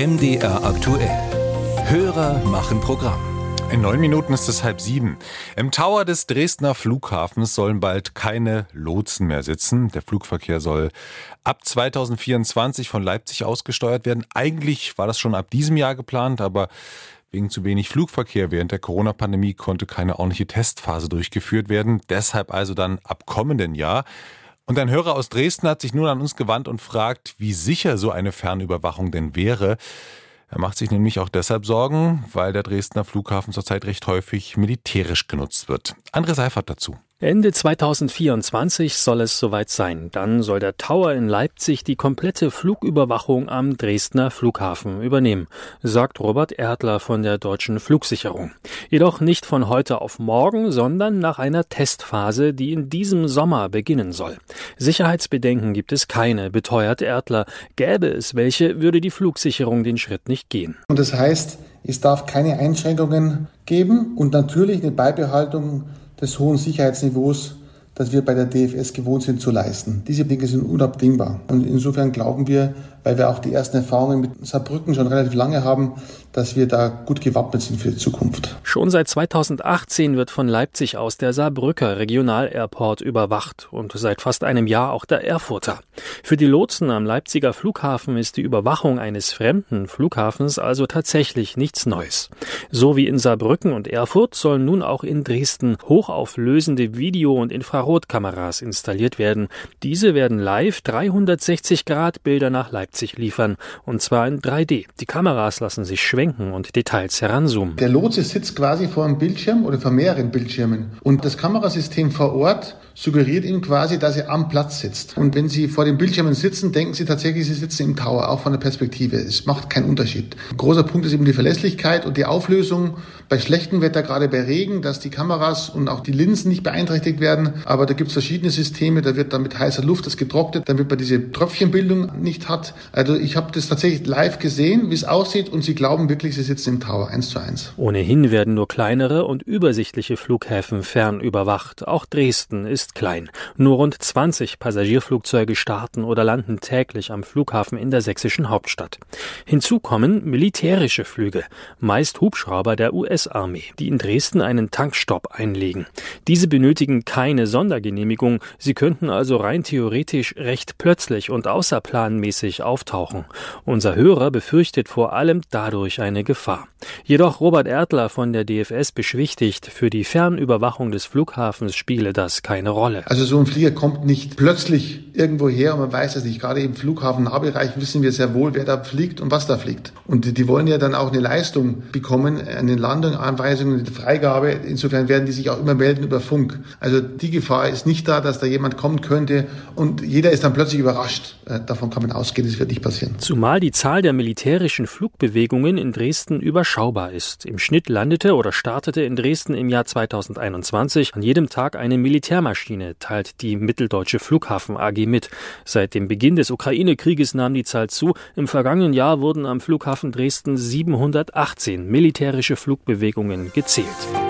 MDR aktuell. Hörer machen Programm. In neun Minuten ist es halb sieben. Im Tower des Dresdner Flughafens sollen bald keine Lotsen mehr sitzen. Der Flugverkehr soll ab 2024 von Leipzig ausgesteuert werden. Eigentlich war das schon ab diesem Jahr geplant, aber Wegen zu wenig Flugverkehr während der Corona-Pandemie konnte keine ordentliche Testphase durchgeführt werden. Deshalb also dann ab kommenden Jahr. Und ein Hörer aus Dresden hat sich nun an uns gewandt und fragt, wie sicher so eine Fernüberwachung denn wäre. Er macht sich nämlich auch deshalb Sorgen, weil der Dresdner Flughafen zurzeit recht häufig militärisch genutzt wird. André Seifert dazu. Ende 2024 soll es soweit sein. Dann soll der Tower in Leipzig die komplette Flugüberwachung am Dresdner Flughafen übernehmen, sagt Robert Erdler von der Deutschen Flugsicherung. Jedoch nicht von heute auf morgen, sondern nach einer Testphase, die in diesem Sommer beginnen soll. Sicherheitsbedenken gibt es keine, beteuert Erdler. Gäbe es welche, würde die Flugsicherung den Schritt nicht gehen. Und das heißt, es darf keine Einschränkungen geben und natürlich eine Beibehaltung des hohen Sicherheitsniveaus, das wir bei der DFS gewohnt sind zu leisten. Diese Dinge sind unabdingbar. Und insofern glauben wir, weil wir auch die ersten Erfahrungen mit Saarbrücken schon relativ lange haben, dass wir da gut gewappnet sind für die Zukunft. Schon seit 2018 wird von Leipzig aus der Saarbrücker Regionalairport überwacht und seit fast einem Jahr auch der Erfurter. Für die Lotsen am Leipziger Flughafen ist die Überwachung eines fremden Flughafens also tatsächlich nichts Neues. So wie in Saarbrücken und Erfurt sollen nun auch in Dresden hochauflösende Video- und Infrarotkameras installiert werden. Diese werden live 360 Grad Bilder nach Leipzig liefern, und zwar in 3D. Die Kameras lassen sich schwenken und Details heranzoomen. Der Lotse sitzt quasi vor einem Bildschirm oder vor mehreren Bildschirmen und das Kamerasystem vor Ort suggeriert ihm quasi, dass er am Platz sitzt. Und wenn Sie vor den Bildschirmen sitzen, denken Sie tatsächlich, Sie sitzen im Tower, auch von der Perspektive. Es macht keinen Unterschied. Ein großer Punkt ist eben die Verlässlichkeit und die Auflösung bei schlechtem Wetter, gerade bei Regen, dass die Kameras und auch die Linsen nicht beeinträchtigt werden. Aber da gibt es verschiedene Systeme, da wird dann mit heißer Luft das getrocknet, damit man diese Tröpfchenbildung nicht hat. Also ich habe das tatsächlich live gesehen, wie es aussieht und Sie glauben wirklich, Sie sitzen im Tower, eins zu eins. Ohnehin werden nur kleinere und übersichtliche Flughäfen fernüberwacht. Auch Dresden ist ist klein. Nur rund 20 Passagierflugzeuge starten oder landen täglich am Flughafen in der sächsischen Hauptstadt. Hinzu kommen militärische Flüge, meist Hubschrauber der US-Armee, die in Dresden einen Tankstopp einlegen. Diese benötigen keine Sondergenehmigung, sie könnten also rein theoretisch recht plötzlich und außerplanmäßig auftauchen. Unser Hörer befürchtet vor allem dadurch eine Gefahr. Jedoch Robert Erdler von der DFS beschwichtigt, für die Fernüberwachung des Flughafens spiele das keine Rolle. Also so ein Flieger kommt nicht plötzlich irgendwo her und man weiß es nicht. Gerade im Flughafennahbereich wissen wir sehr wohl, wer da fliegt und was da fliegt. Und die, wollen ja dann auch eine Leistung bekommen, eine Landung, Anweisungen, eine Freigabe. Insofern werden die sich auch immer melden über Funk. Also die Gefahr ist nicht da, dass da jemand kommen könnte und jeder ist dann plötzlich überrascht. Äh, davon kann man ausgehen, das wird nicht passieren. Zumal die Zahl der militärischen Flugbewegungen in Dresden überschaubar ist. Im Schnitt landete oder startete in Dresden im Jahr 2021 an jedem Tag eine Militärmaschine, teilt die Mitteldeutsche Flughafen AG mit. Seit dem Beginn des Ukraine-Krieges nahm die Zahl zu. Im vergangenen Jahr wurden am Flughafen Dresden 718 militärische Flugbewegungen gezählt.